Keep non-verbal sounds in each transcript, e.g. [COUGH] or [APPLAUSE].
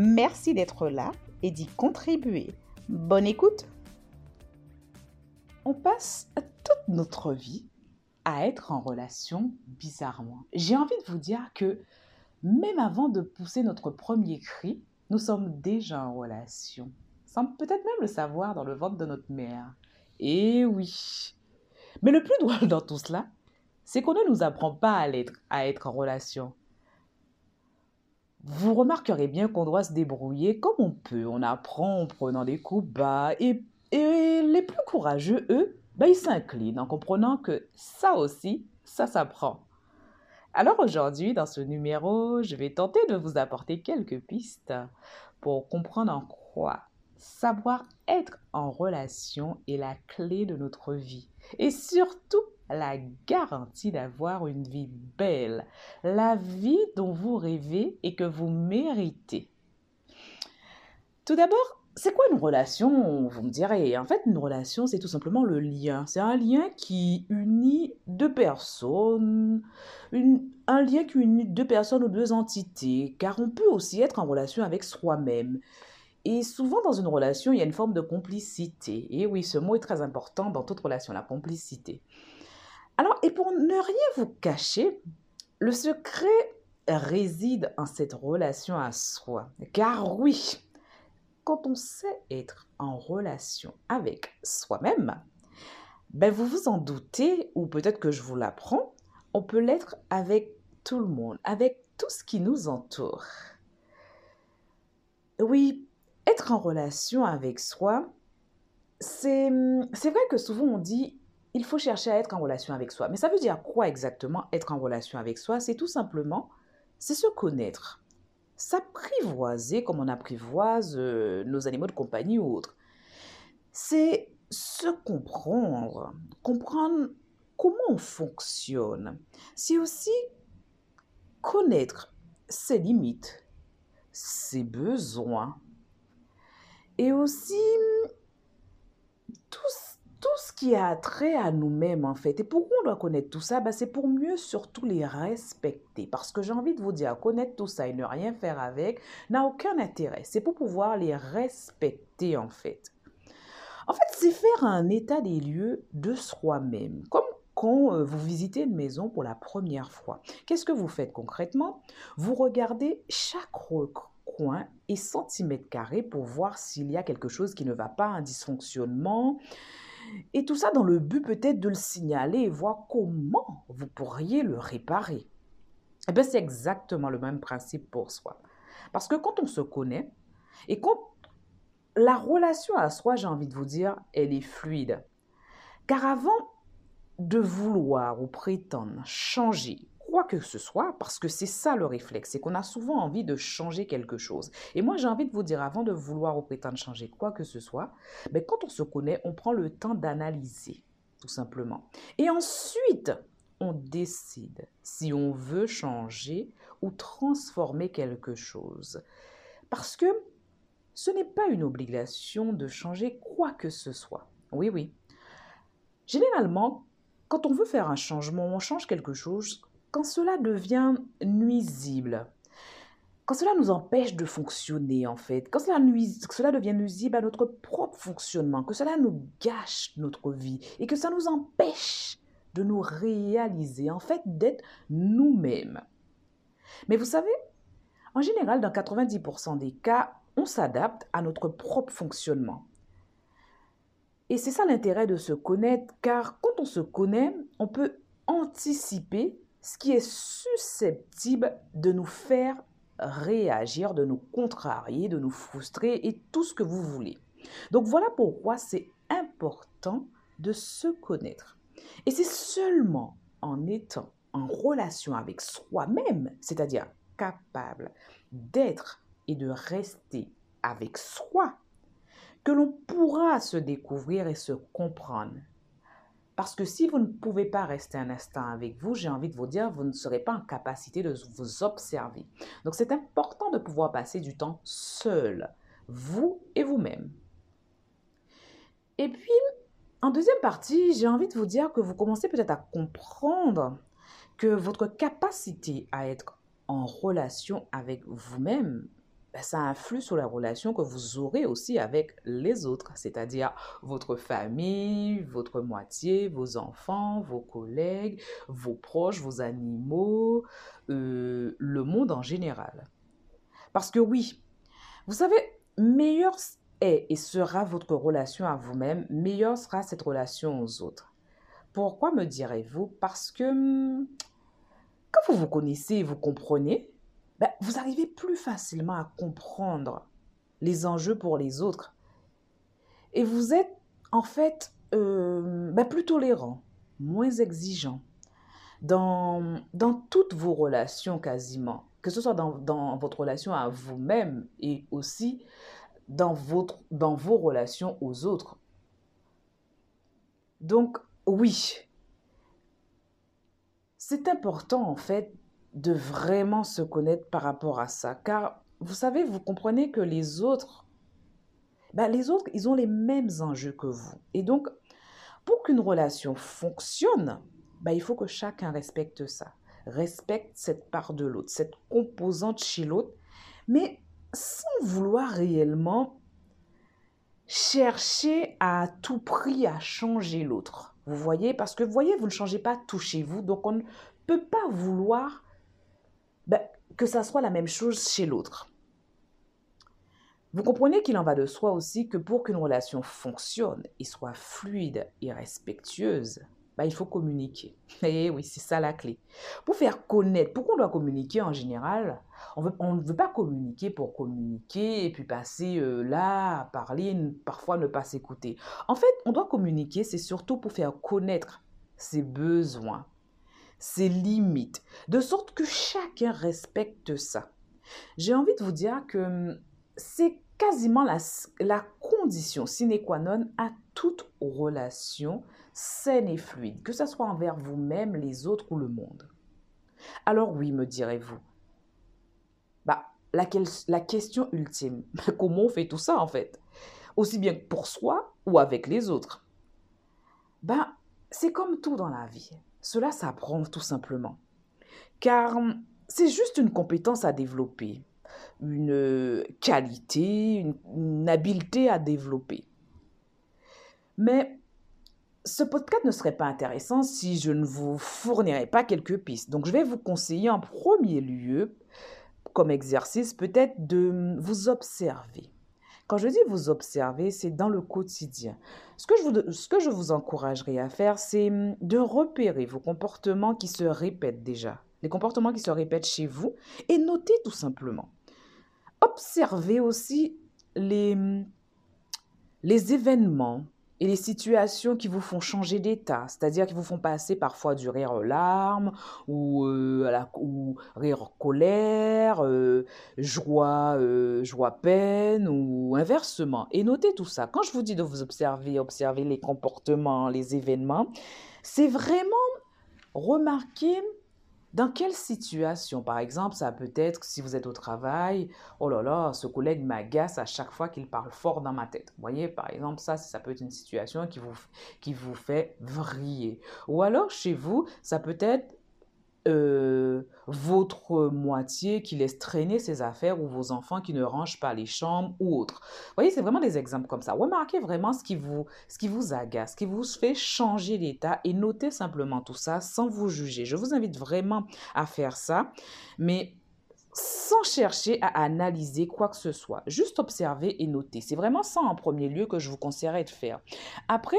Merci d'être là et d'y contribuer. Bonne écoute On passe toute notre vie à être en relation bizarrement. J'ai envie de vous dire que même avant de pousser notre premier cri, nous sommes déjà en relation, sans peut-être même le savoir dans le ventre de notre mère. Et oui. Mais le plus [LAUGHS] drôle dans tout cela, c'est qu'on ne nous apprend pas à être, à être en relation. Vous remarquerez bien qu'on doit se débrouiller comme on peut. On apprend en prenant des coups bas. Et, les plus courageux, eux, ben, ils s'inclinent en comprenant que ça aussi, ça s'apprend. Alors aujourd'hui, dans ce numéro, je vais tenter de vous apporter quelques pistes pour comprendre en quoi savoir être en relation est la clé de notre vie et surtout la garantie d'avoir une vie belle, la vie dont vous rêvez et que vous méritez. Tout d'abord, c'est quoi une relation Vous me direz? En fait, une relation, c'est tout simplement le lien. C'est un lien qui unit deux personnes, un lien qui unit deux personnes ou deux entités, car on peut aussi être en relation avec soi-même. Et souvent, dans une relation, il y a une forme de complicité. Et oui, ce mot est très important dans toute relation, la complicité. Alors, et pour ne rien vous cacher, le secret réside en cette relation à soi. Car oui, quand on sait être en relation avec soi-même, ben vous vous en doutez, ou peut-être que je vous l'apprends, on peut l'être avec tout le monde, avec tout ce qui nous entoure. Oui, être en relation avec soi, c'est vrai que souvent on dit il faut chercher à être en relation avec soi. Mais ça veut dire quoi exactement être en relation avec soi? C'est tout simplement, c'est se connaître s'apprivoiser comme on apprivoise euh, nos animaux de compagnie ou autres. C'est se comprendre, comprendre comment on fonctionne. C'est aussi connaître ses limites, ses besoins et aussi tout tout ce qui a trait à nous-mêmes, en fait. Et pourquoi on doit connaître tout ça? Ben, C'est pour mieux surtout les respecter. Parce que j'ai envie de vous dire, connaître tout ça et ne rien faire avec n'a aucun intérêt. C'est pour pouvoir les respecter, en fait. En fait, c'est faire un état des lieux de soi-même. Comme quand euh, vous visitez une maison pour la première fois. Qu'est-ce que vous faites concrètement? Vous regardez chaque recoin et centimètre carré pour voir s'il y a quelque chose qui ne va pas, un dysfonctionnement, et tout ça dans le but peut-être de le signaler et voir comment vous pourriez le réparer. Eh bien, c'est exactement le même principe pour soi. Parce que quand on se connaît et quand la relation à soi, j'ai envie de vous dire, elle est fluide. Car avant de vouloir ou prétendre changer quoi que ce soit, parce que c'est ça le réflexe, c'est qu'on a souvent envie de changer quelque chose. Et moi, j'ai envie de vous dire, avant de vouloir ou prétendre changer quoi que ce soit, mais ben, quand on se connaît, on prend le temps d'analyser, tout simplement. Et ensuite, on décide si on veut changer ou transformer quelque chose. Parce que ce n'est pas une obligation de changer quoi que ce soit. Oui, oui. Généralement, quand on veut faire un changement, on change quelque chose quand cela devient nuisible, quand cela nous empêche de fonctionner en fait, quand cela, devient nuisible à notre propre fonctionnement, que cela nous gâche notre vie et que ça nous empêche de nous réaliser, en fait d'être nous-mêmes. Mais vous savez, en général, dans 90% des cas, on s'adapte à notre propre fonctionnement. Et c'est ça l'intérêt de se connaître, car quand on se connaît, on peut anticiper ce qui est susceptible de nous faire réagir, de nous contrarier, de nous frustrer et tout ce que vous voulez. Donc voilà pourquoi c'est important de se connaître. Et c'est seulement en étant en relation avec soi-même, c'est-à-dire capable d'être et de rester avec soi, que l'on pourra se découvrir et se comprendre. Parce que si vous ne pouvez pas rester un instant avec vous, j'ai envie de vous dire, vous ne serez pas en capacité de vous observer. Donc c'est important de pouvoir passer du temps seul, vous et vous-même. Et puis, en deuxième partie, j'ai envie de vous dire que vous commencez peut-être à comprendre que votre capacité à être en relation avec vous-même ben, ça influe sur la relation que vous aurez aussi avec les autres, c'est-à-dire votre famille, votre moitié, vos enfants, vos collègues, vos proches, vos animaux, euh, le monde en général. Parce que oui, vous savez, meilleure est et sera votre relation à vous-même, meilleure sera cette relation aux autres. Pourquoi me direz-vous? Parce que hmm, quand vous vous connaissez, vous comprenez, ben, vous arrivez plus facilement à comprendre les enjeux pour les autres. Et vous êtes en fait euh, ben, plus tolérant, moins exigeant dans, dans toutes vos relations quasiment, que ce soit dans, dans votre relation à vous-même et aussi dans, votre, dans vos relations aux autres. Donc oui, c'est important en fait de vraiment se connaître par rapport à ça. Car vous savez, vous comprenez que les autres, ben, les autres, ils ont les mêmes enjeux que vous. Et donc, pour qu'une relation fonctionne, ben, il faut que chacun respecte ça, respecte cette part de l'autre, cette composante chez l'autre, mais sans vouloir réellement chercher à tout prix à changer l'autre. Vous voyez, parce que vous voyez, vous ne changez pas tout chez vous, donc on ne peut pas vouloir ben, que ça soit la même chose chez l'autre. Vous comprenez qu'il en va de soi aussi que pour qu'une relation fonctionne et soit fluide et respectueuse, ben, il faut communiquer. Et [LAUGHS] eh oui, c'est ça la clé. Pour faire connaître, pourquoi on doit communiquer en général on, ne veut pas communiquer pour communiquer et puis passer euh, là parler, parfois ne pas s'écouter. En fait, on doit communiquer, c'est surtout pour faire connaître ses besoins, ses limites, de sorte que chacun respecte ça. J'ai envie de vous dire que hum, c'est quasiment la, la, condition sine qua non à toute relation saine et fluide, que ce soit envers vous-même, les autres ou le monde. Alors oui, me direz-vous, bah, la, question ultime, [LAUGHS] comment on fait tout ça en fait? Aussi bien pour soi ou avec les autres? Bah, C'est comme tout dans la vie. Cela s'apprend tout simplement. Car hum, c'est juste une compétence à développer, une qualité, une, habileté à développer. Mais ce podcast ne serait pas intéressant si je ne vous fournirais pas quelques pistes. Donc je vais vous conseiller en premier lieu, comme exercice, peut-être de vous observer. Quand je dis vous observer, c'est dans le quotidien. Ce que, je vous, ce encouragerais à faire, c'est hum, de repérer vos comportements qui se répètent déjà, les comportements qui se répètent chez vous, et noter tout simplement. Observez aussi les, hum, les événements, et les situations qui vous font changer d'état, c'est-à-dire qui vous font passer parfois du rire aux larmes ou, euh, à la, ou rire colère, euh, joie, euh, joie peine ou inversement. Et notez tout ça. Quand je vous dis de vous observer, observer les comportements, les événements, c'est vraiment remarquer dans quelle situation Par exemple, ça peut être si vous êtes au travail, oh là là, ce collègue m'agace à chaque fois qu'il parle fort dans ma tête. Vous voyez, par exemple, ça, ça peut être une situation qui vous, qui vous fait vriller. Ou alors, chez vous, ça peut être euh, votre moitié qui laisse traîner ses affaires ou vos enfants qui ne rangent pas les chambres ou autres. Vous voyez, c'est vraiment des exemples comme ça. Remarquez vraiment ce qui vous, ce qui vous agace, ce qui vous fait changer d'état et notez simplement tout ça sans vous juger. Je vous invite vraiment à faire ça, mais sans chercher à analyser quoi que ce soit. Juste observer et noter. C'est vraiment ça en premier lieu que je vous conseillerais de faire. Après,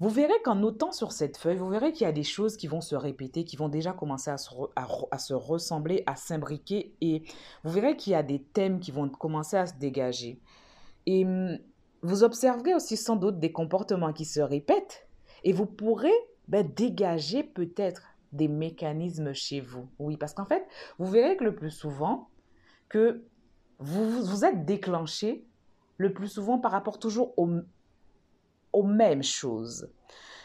vous verrez qu'en notant sur cette feuille, vous verrez qu'il y a des choses qui vont se répéter, qui vont déjà commencer à se, à se ressembler, à s'imbriquer. Et vous verrez qu'il y a des thèmes qui vont commencer à se dégager. Et hum, vous observerez aussi sans doute des comportements qui se répètent. Et vous pourrez ben, dégager peut-être des mécanismes chez vous. Oui, parce qu'en fait, vous verrez que le plus souvent, que vous vous êtes déclenché le plus souvent par rapport toujours aux, aux mêmes choses.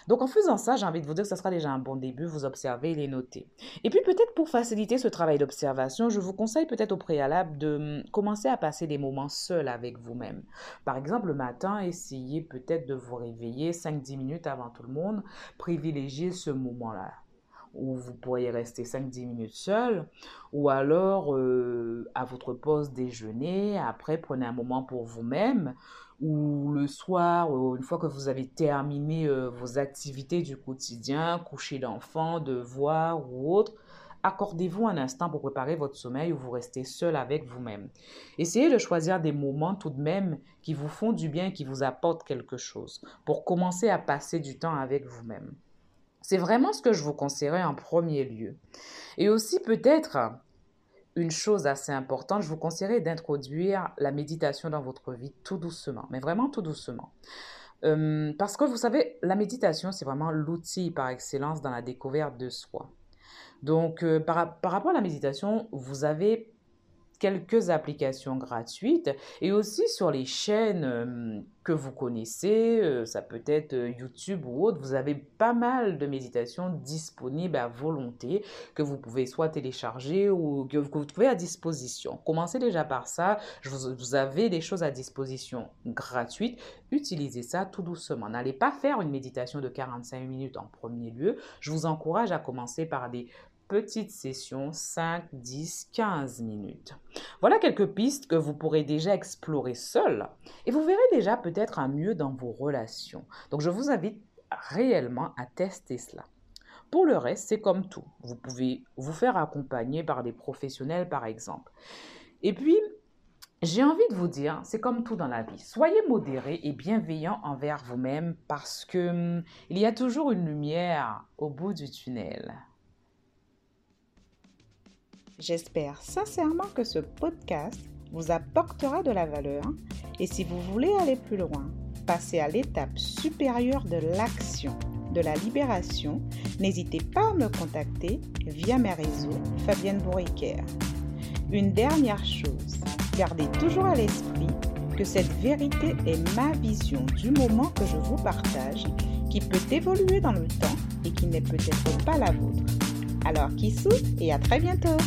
Donc en faisant ça, j'ai envie de vous dire que ce sera déjà un bon début, vous observez et les noter. Et puis peut-être pour faciliter ce travail d'observation, je vous conseille peut-être au préalable de hum, commencer à passer des moments seuls avec vous-même. Par exemple, le matin, essayez peut-être de vous réveiller 5-10 minutes avant tout le monde, privilégiez ce moment-là où vous pourriez rester 5-10 minutes seul, ou alors euh, à votre pause déjeuner, après prenez un moment pour vous-même, ou le soir, une fois que vous avez terminé euh, vos activités du quotidien, coucher l'enfant, devoir ou autre, accordez-vous un instant pour préparer votre sommeil ou vous restez seul avec vous-même. Essayez de choisir des moments tout de même qui vous font du bien, qui vous apportent quelque chose, pour commencer à passer du temps avec vous-même. C'est vraiment ce que je vous conseillerais en premier lieu. Et aussi peut-être une chose assez importante, je vous conseillerais d'introduire la méditation dans votre vie tout doucement, mais vraiment tout doucement. Euh, parce que vous savez, la méditation, c'est vraiment l'outil par excellence dans la découverte de soi. Donc, euh, par, par, rapport à la méditation, vous avez quelques applications gratuites et aussi sur les chaînes euh, que vous connaissez, euh, ça peut être euh, YouTube ou autre, vous avez pas mal de méditations disponibles à volonté que vous pouvez soit télécharger ou que vous trouvez à disposition. Commencez déjà par ça, vous avez des choses à disposition gratuites, utilisez ça tout doucement. N'allez pas faire une méditation de 45 minutes en premier lieu. Je vous encourage à commencer par des petite session 5, 10, 15 minutes. Voilà quelques pistes que vous pourrez déjà explorer seul et vous verrez déjà peut-être un mieux dans vos relations. Donc je vous invite réellement à tester cela. Pour le reste, c'est comme tout. Vous pouvez vous faire accompagner par des professionnels par exemple. Et puis, j'ai envie de vous dire, c'est comme tout dans la vie. Soyez modéré et bienveillant envers vous-même parce que hum, il y a toujours une lumière au bout du tunnel. J'espère sincèrement que ce podcast vous apportera de la valeur et si vous voulez aller plus loin, passer à l'étape supérieure de l'action, de la libération, n'hésitez pas à me contacter via mes réseaux Fabienne Bourriquer. Une dernière chose, gardez toujours à l'esprit que cette vérité est ma vision du moment que je vous partage, qui peut évoluer dans le temps et qui n'est peut-être pas la vôtre. Alors, qui et à très bientôt.